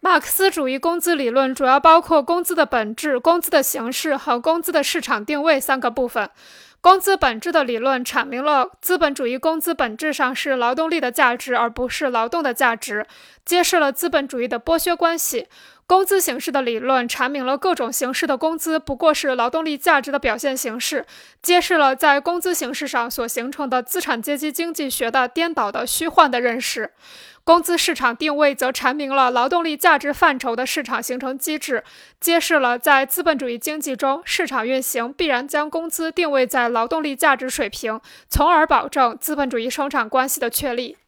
马克思主义工资理论主要包括工资的本质、工资的形式和工资的市场定位三个部分。工资本质的理论阐明了资本主义工资本质上是劳动力的价值，而不是劳动的价值，揭示了资本主义的剥削关系。工资形式的理论阐明了各种形式的工资不过是劳动力价值的表现形式，揭示了在工资形式上所形成的资产阶级经济学的颠倒的虚幻的认识。工资市场定位则阐明了劳动力价值范畴的市场形成机制，揭示了在资本主义经济中，市场运行必然将工资定位在劳动力价值水平，从而保证资本主义生产关系的确立。